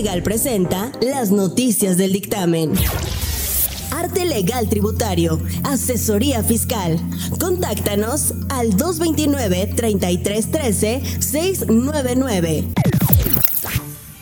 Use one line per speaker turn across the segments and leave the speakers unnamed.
Legal presenta las noticias del dictamen. Arte Legal Tributario, Asesoría Fiscal. Contáctanos al 229-3313-699.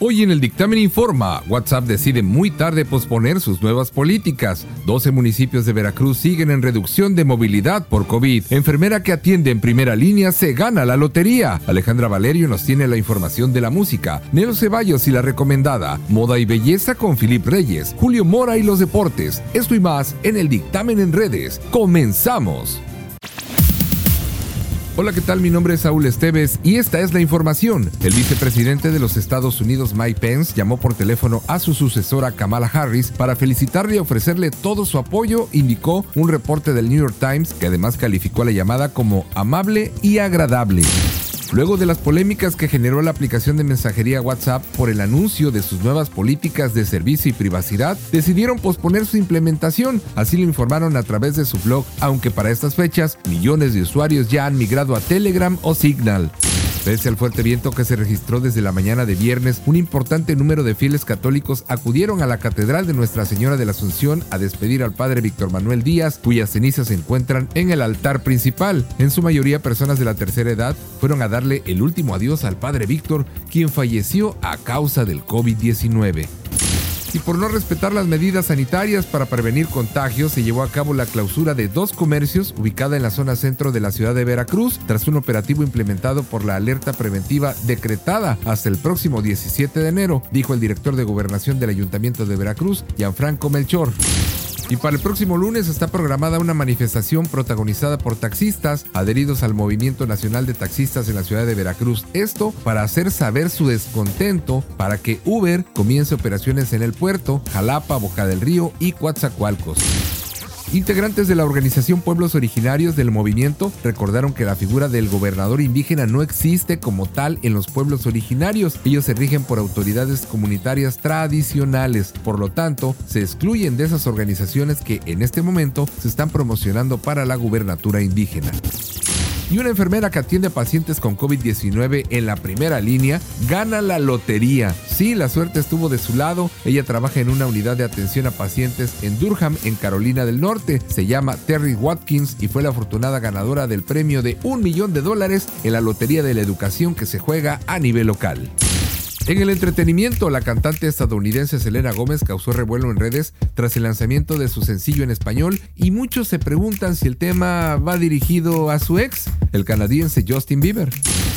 Hoy en el dictamen informa, WhatsApp decide muy tarde posponer sus nuevas políticas. 12 municipios de Veracruz siguen en reducción de movilidad por COVID. Enfermera que atiende en primera línea se gana la lotería. Alejandra Valerio nos tiene la información de la música. Nelo Ceballos y la recomendada. Moda y belleza con Filip Reyes. Julio Mora y los deportes. Esto y más en el dictamen en redes. Comenzamos. Hola, ¿qué tal? Mi nombre es Saúl Esteves y esta es la información. El vicepresidente de los Estados Unidos, Mike Pence, llamó por teléfono a su sucesora Kamala Harris para felicitarle y ofrecerle todo su apoyo, indicó un reporte del New York Times que además calificó la llamada como amable y agradable. Luego de las polémicas que generó la aplicación de mensajería WhatsApp por el anuncio de sus nuevas políticas de servicio y privacidad, decidieron posponer su implementación, así lo informaron a través de su blog, aunque para estas fechas millones de usuarios ya han migrado a Telegram o Signal. Pese al fuerte viento que se registró desde la mañana de viernes, un importante número de fieles católicos acudieron a la Catedral de Nuestra Señora de la Asunción a despedir al padre Víctor Manuel Díaz, cuyas cenizas se encuentran en el altar principal. En su mayoría personas de la tercera edad fueron a darle el último adiós al padre Víctor, quien falleció a causa del COVID-19 por no respetar las medidas sanitarias para prevenir contagios, se llevó a cabo la clausura de dos comercios ubicada en la zona centro de la ciudad de Veracruz, tras un operativo implementado por la alerta preventiva decretada hasta el próximo 17 de enero, dijo el director de gobernación del Ayuntamiento de Veracruz, Gianfranco Melchor. Y para el próximo lunes está programada una manifestación protagonizada por taxistas adheridos al Movimiento Nacional de Taxistas en la ciudad de Veracruz. Esto para hacer saber su descontento para que Uber comience operaciones en el puerto, Jalapa, Boca del Río y Coatzacoalcos. Integrantes de la organización Pueblos Originarios del movimiento recordaron que la figura del gobernador indígena no existe como tal en los pueblos originarios. Ellos se rigen por autoridades comunitarias tradicionales. Por lo tanto, se excluyen de esas organizaciones que en este momento se están promocionando para la gubernatura indígena y una enfermera que atiende pacientes con COVID-19 en la primera línea gana la lotería. Sí, la suerte estuvo de su lado. Ella trabaja en una unidad de atención a pacientes en Durham, en Carolina del Norte. Se llama Terry Watkins y fue la afortunada ganadora del premio de un millón de dólares en la Lotería de la Educación que se juega a nivel local. En el entretenimiento, la cantante estadounidense Selena Gómez causó revuelo en redes tras el lanzamiento de su sencillo en español y muchos se preguntan si el tema va dirigido a su ex, el canadiense Justin Bieber.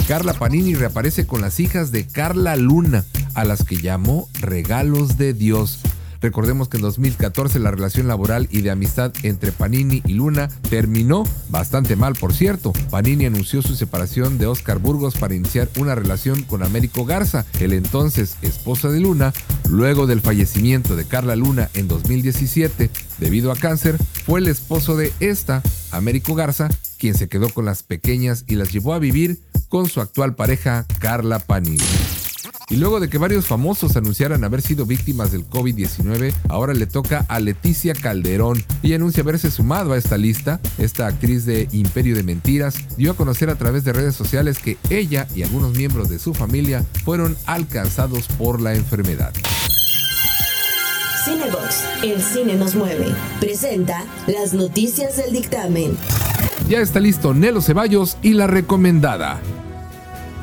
Carla Panini reaparece con las hijas de Carla Luna, a las que llamó regalos de Dios. Recordemos que en 2014 la relación laboral y de amistad entre Panini y Luna terminó bastante mal, por cierto. Panini anunció su separación de Oscar Burgos para iniciar una relación con Américo Garza, el entonces esposa de Luna. Luego del fallecimiento de Carla Luna en 2017 debido a cáncer, fue el esposo de esta, Américo Garza, quien se quedó con las pequeñas y las llevó a vivir con su actual pareja Carla Panini. Y luego de que varios famosos anunciaran haber sido víctimas del COVID-19, ahora le toca a Leticia Calderón. y anuncia haberse sumado a esta lista. Esta actriz de Imperio de Mentiras dio a conocer a través de redes sociales que ella y algunos miembros de su familia fueron alcanzados por la enfermedad.
Cinebox, el cine nos mueve, presenta las noticias del dictamen.
Ya está listo Nelo Ceballos y la recomendada.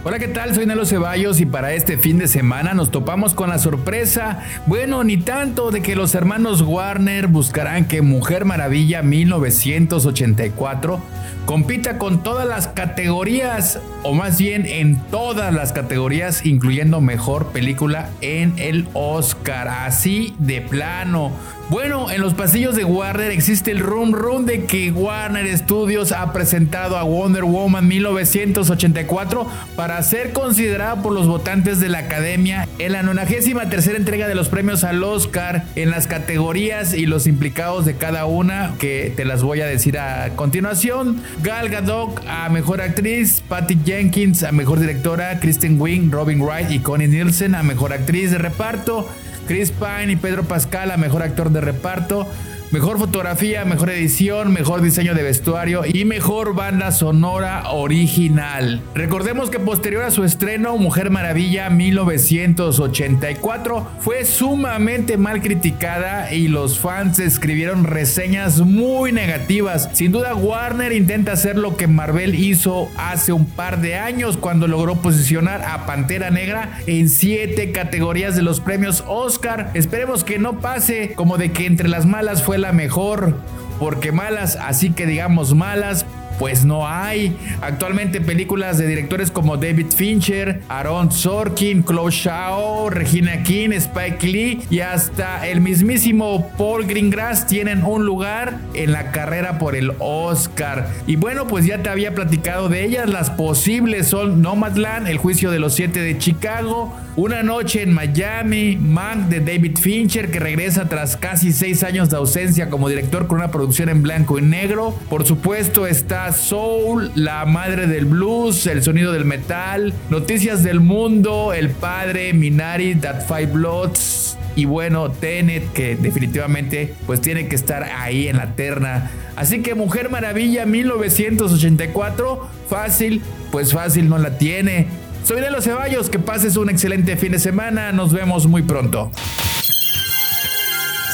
Hola, ¿qué tal? Soy Nelo Ceballos y para este fin de semana nos topamos con la sorpresa, bueno, ni tanto, de que los hermanos Warner buscarán que Mujer Maravilla 1984 compita con todas las categorías, o más bien en todas las categorías, incluyendo Mejor Película en el Oscar, así de plano. Bueno, en los pasillos de Warner existe el rum rum de que Warner Studios ha presentado a Wonder Woman 1984 para ser considerada por los votantes de la Academia en la 93 tercera entrega de los premios al Oscar en las categorías y los implicados de cada una que te las voy a decir a continuación. Gal Gadot a Mejor Actriz, Patty Jenkins a Mejor Directora, Kristen Wiig, Robin Wright y Connie Nielsen a Mejor Actriz de Reparto. Chris Pine y Pedro Pascal a Mejor Actor de Reparto, mejor fotografía, mejor edición, mejor diseño de vestuario y mejor banda sonora original. Recordemos que posterior a su estreno, Mujer Maravilla 1984 fue sumamente mal criticada y los fans escribieron reseñas muy negativas. Sin duda Warner intenta hacer lo que Marvel hizo hace un par de años cuando logró posicionar a Pantera Negra en siete categorías de los premios Oscar. Esperemos que no pase como de que entre las malas fue la mejor, porque malas, así que digamos malas, pues no hay. Actualmente películas de directores como David Fincher, Aaron Sorkin, Chloe Shao, Regina King, Spike Lee y hasta el mismísimo Paul Greengrass tienen un lugar en la carrera por el Oscar. Y bueno, pues ya te había platicado de ellas. Las posibles son Nomadland, El juicio de los siete de Chicago, Una noche en Miami, Mank de David Fincher que regresa tras casi seis años de ausencia como director con una producción en blanco y negro. Por supuesto está soul, la madre del blues, el sonido del metal, noticias del mundo, el padre, Minari, That Five Bloods y bueno, Tenet que definitivamente pues tiene que estar ahí en la terna. Así que Mujer Maravilla 1984, fácil, pues fácil no la tiene. Soy de los Ceballos, que pases un excelente fin de semana, nos vemos muy pronto.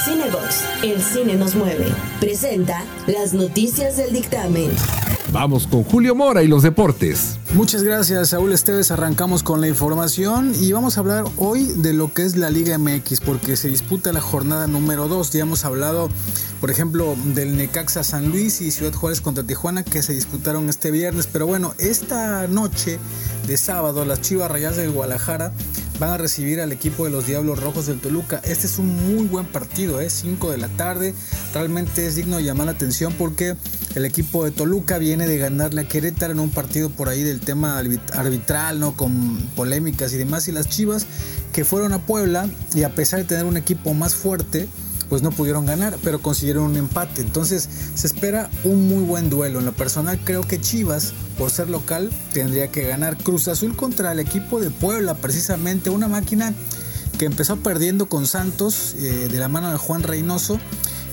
Cinebox, el cine nos mueve, presenta las noticias del dictamen.
Vamos con Julio Mora y los deportes.
Muchas gracias, Saúl Esteves. Arrancamos con la información y vamos a hablar hoy de lo que es la Liga MX, porque se disputa la jornada número 2. Ya hemos hablado, por ejemplo, del Necaxa San Luis y Ciudad Juárez contra Tijuana, que se disputaron este viernes. Pero bueno, esta noche de sábado, las Chivas Rayas del Guadalajara van a recibir al equipo de los Diablos Rojos del Toluca. Este es un muy buen partido, ¿eh? 5 de la tarde. Realmente es digno de llamar la atención porque el equipo de Toluca viene de ganarle a Querétaro en un partido por ahí del tema arbitral, ¿no? Con polémicas y demás. Y las Chivas que fueron a Puebla y a pesar de tener un equipo más fuerte, pues no pudieron ganar, pero consiguieron un empate. Entonces se espera un muy buen duelo. En lo personal creo que Chivas, por ser local, tendría que ganar Cruz Azul contra el equipo de Puebla, precisamente una máquina que empezó perdiendo con Santos eh, de la mano de Juan Reynoso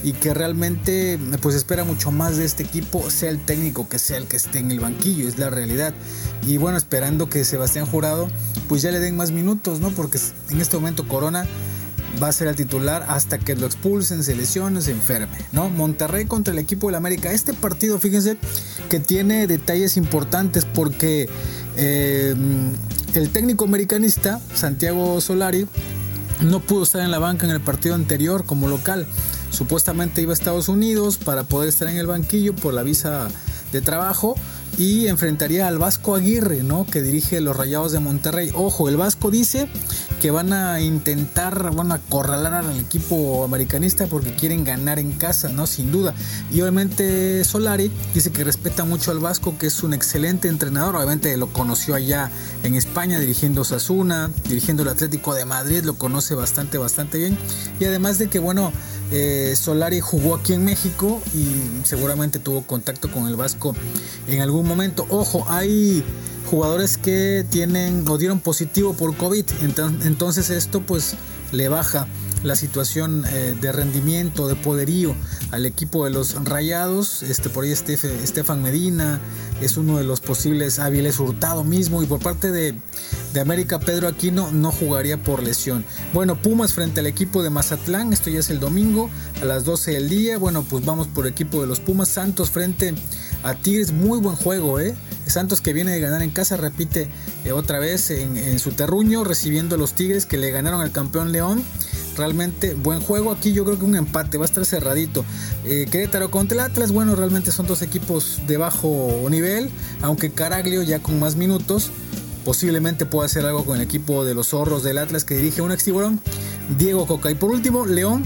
y que realmente pues espera mucho más de este equipo, sea el técnico que sea el que esté en el banquillo, es la realidad. Y bueno, esperando que Sebastián Jurado pues ya le den más minutos, ¿no? Porque en este momento Corona va a ser el titular hasta que lo expulsen, se lesione, se enferme, ¿no? Monterrey contra el equipo del América. Este partido, fíjense, que tiene detalles importantes porque eh, el técnico americanista, Santiago Solari, no pudo estar en la banca en el partido anterior como local. Supuestamente iba a Estados Unidos para poder estar en el banquillo por la visa de trabajo y enfrentaría al Vasco Aguirre, ¿no? Que dirige los Rayados de Monterrey. Ojo, el Vasco dice que van a intentar, van a acorralar al equipo americanista porque quieren ganar en casa, ¿no? Sin duda. Y obviamente Solari dice que respeta mucho al Vasco, que es un excelente entrenador. Obviamente lo conoció allá en España dirigiendo Sasuna, dirigiendo el Atlético de Madrid, lo conoce bastante, bastante bien. Y además de que, bueno, eh, Solari jugó aquí en México y seguramente tuvo contacto con el Vasco en algún momento. Ojo, hay jugadores que tienen o dieron positivo por COVID. Entonces esto pues le baja la situación eh, de rendimiento, de poderío al equipo de los Rayados. Este, por ahí Estefan Medina es uno de los posibles hábiles Hurtado mismo y por parte de, de, América Pedro Aquino no jugaría por lesión. Bueno, Pumas frente al equipo de Mazatlán, esto ya es el domingo a las 12 del día. Bueno, pues vamos por equipo de los Pumas Santos frente a Tigres, muy buen juego, ¿eh? Santos que viene de ganar en casa repite eh, otra vez en, su terruño recibiendo a los Tigres que le ganaron al campeón León. Realmente buen juego. Aquí yo creo que un empate va a estar cerradito. Eh, Querétaro contra el Atlas. Bueno, realmente son dos equipos de bajo nivel. Aunque Caraglio ya con más minutos posiblemente pueda hacer algo con el equipo de los zorros del Atlas que dirige un ex tiburón. Diego Coca. Y por último, León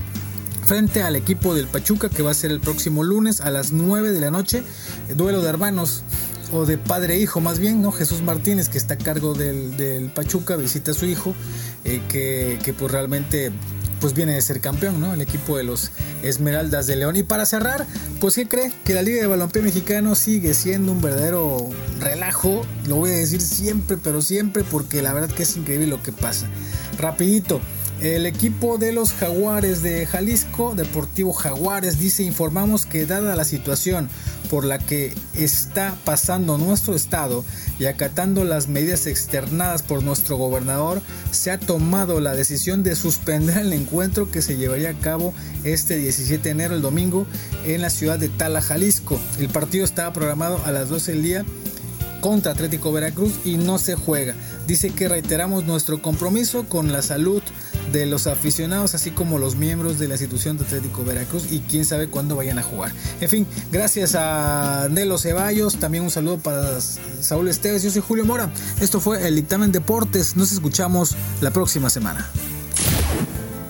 frente al equipo del Pachuca que va a ser el próximo lunes a las 9 de la noche. Duelo de hermanos o de padre e hijo más bien, ¿no? Jesús Martínez, que está a cargo del, Pachuca, visita a su hijo, eh, que, pues realmente pues viene de ser campeón, ¿no? El equipo de los Esmeraldas de León. Y para cerrar, pues ¿qué cree? Que la Liga de Balompié Mexicano sigue siendo un verdadero relajo, lo voy a decir siempre, pero siempre, porque la verdad que es increíble lo que pasa. Rapidito, El equipo de los Jaguares de Jalisco, Deportivo Jaguares, dice, informamos que dada la situación por la que está pasando nuestro estado y acatando las medidas externadas por nuestro gobernador, se ha tomado la decisión de suspender el encuentro que se llevaría a cabo este 17 de enero, el domingo, en la ciudad de Tala, Jalisco. El partido estaba programado a las 12 del día contra Atlético Veracruz y no se juega. Dice que reiteramos nuestro compromiso con la salud de los aficionados, así como los miembros de la institución de Atlético Veracruz y quién sabe cuándo vayan a jugar. En fin, gracias a Nelo Ceballos, también un saludo para Saúl Esteves, yo soy Julio Mora. Esto fue el dictamen Deportes, nos escuchamos la próxima semana.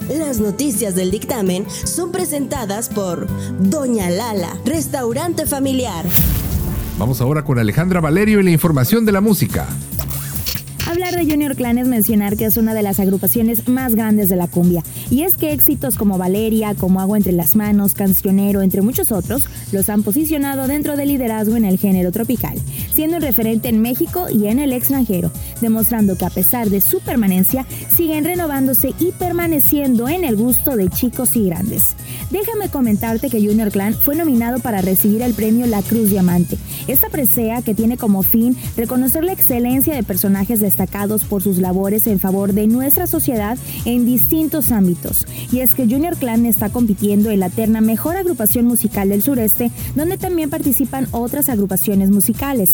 Las noticias del dictamen son presentadas por Doña Lala, restaurante familiar.
Vamos ahora con Alejandra Valerio y la información de la música.
Hablar de Junior Clan es mencionar que es una de las agrupaciones más grandes de la cumbia. Y es que éxitos como Valeria, como Agua entre las manos, Cancionero, entre muchos otros, los han posicionado dentro del liderazgo en el género tropical, siendo un referente en México y en el extranjero, demostrando que a pesar de su permanencia, siguen renovándose y permaneciendo en el gusto de chicos y grandes. Déjame comentarte que Junior Clan fue nominado para recibir el premio La Cruz Diamante. Esta presea que tiene como fin reconocer la excelencia de personajes de destacados por sus labores en favor de nuestra sociedad en distintos ámbitos. Y es que Junior Clan está compitiendo en la terna Mejor Agrupación Musical del Sureste, donde también participan otras agrupaciones musicales.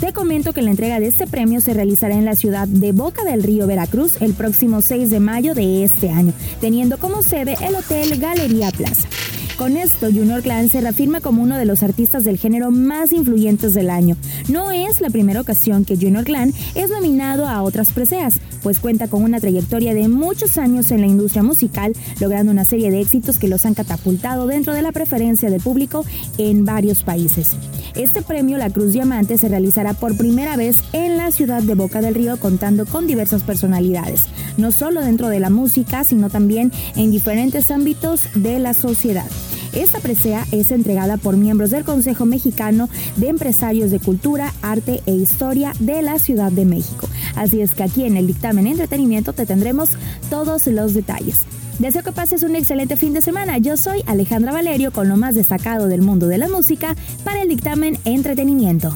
Te comento que la entrega de este premio se realizará en la ciudad de Boca del Río, Veracruz, el próximo 6 de mayo de este año, teniendo como sede el Hotel Galería Plaza. Con esto, Junior Clan se reafirma como uno de los artistas del género más influyentes del año. No es la primera ocasión que Junior Clan es nominado a otras preseas, pues cuenta con una trayectoria de muchos años en la industria musical, logrando una serie de éxitos que los han catapultado dentro de la preferencia del público en varios países. Este premio, la Cruz Diamante, se realizará por primera vez en la ciudad de Boca del Río, contando con diversas personalidades, no solo dentro de la música, sino también en diferentes ámbitos de la sociedad. Esta presea es entregada por miembros del Consejo Mexicano de Empresarios de Cultura, Arte e Historia de la Ciudad de México. Así es que aquí en el dictamen entretenimiento te tendremos todos los detalles. Deseo que pases un excelente fin de semana. Yo soy Alejandra Valerio con lo más destacado del mundo de la música para el dictamen entretenimiento.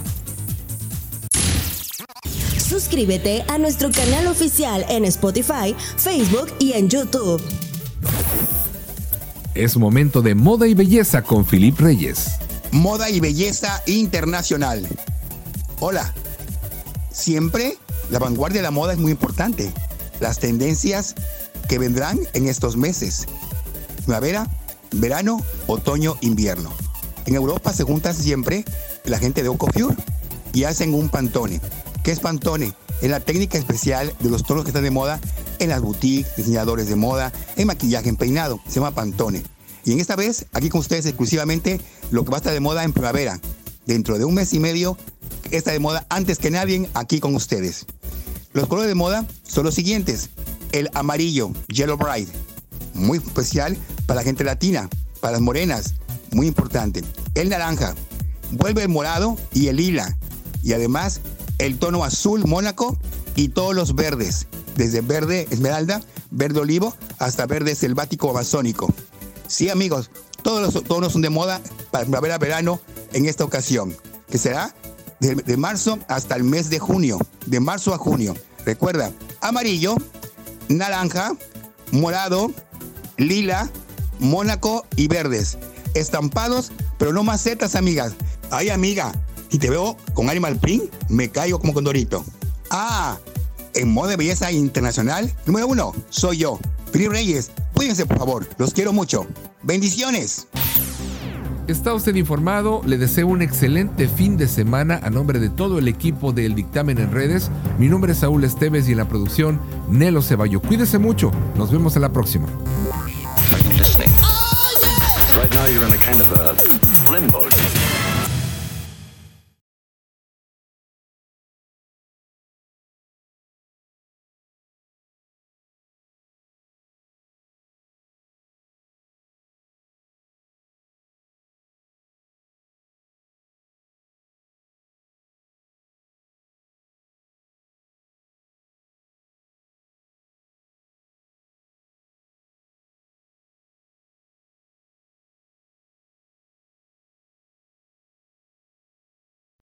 Suscríbete a nuestro canal oficial en Spotify, Facebook y en YouTube.
Es momento de moda y belleza con Filip Reyes.
Moda y belleza internacional. Hola. Siempre la vanguardia de la moda es muy importante. Las tendencias que vendrán en estos meses. Primavera, verano, otoño, invierno. En Europa se juntan siempre la gente de Ocofure y hacen un pantone. ¿Qué es pantone? Es la técnica especial de los tonos que están de moda en las boutiques, diseñadores de moda, en maquillaje, en peinado. Se llama Pantone. Y en esta vez, aquí con ustedes exclusivamente, lo que va a estar de moda en primavera. Dentro de un mes y medio, está de moda antes que nadie aquí con ustedes. Los colores de moda son los siguientes. El amarillo, Yellow Bright, muy especial para la gente latina, para las morenas, muy importante. El naranja, vuelve el morado y el lila. Y además el tono azul Mónaco y todos los verdes, desde verde esmeralda, verde olivo, hasta verde selvático amazónico. Sí, amigos, todos los tonos son de moda para primavera verano en esta ocasión, que será de, marzo hasta el mes de junio, de marzo a junio. Recuerda, amarillo, naranja, morado, lila, mónaco y verdes. Estampados, pero no macetas, amigas. Ay, amiga, y te veo con Animal Print, me caigo como condorito. Ah, en moda de belleza internacional, número uno, soy yo, Fili Reyes. Cuídense, por favor, los quiero mucho. Bendiciones.
Está usted informado, le deseo un excelente fin de semana a nombre de todo el equipo del dictamen en redes. Mi nombre es Saúl Esteves y en la producción Nelo Ceballo. Cuídese mucho, nos vemos en la próxima. Right now you're in a kind of a limbo.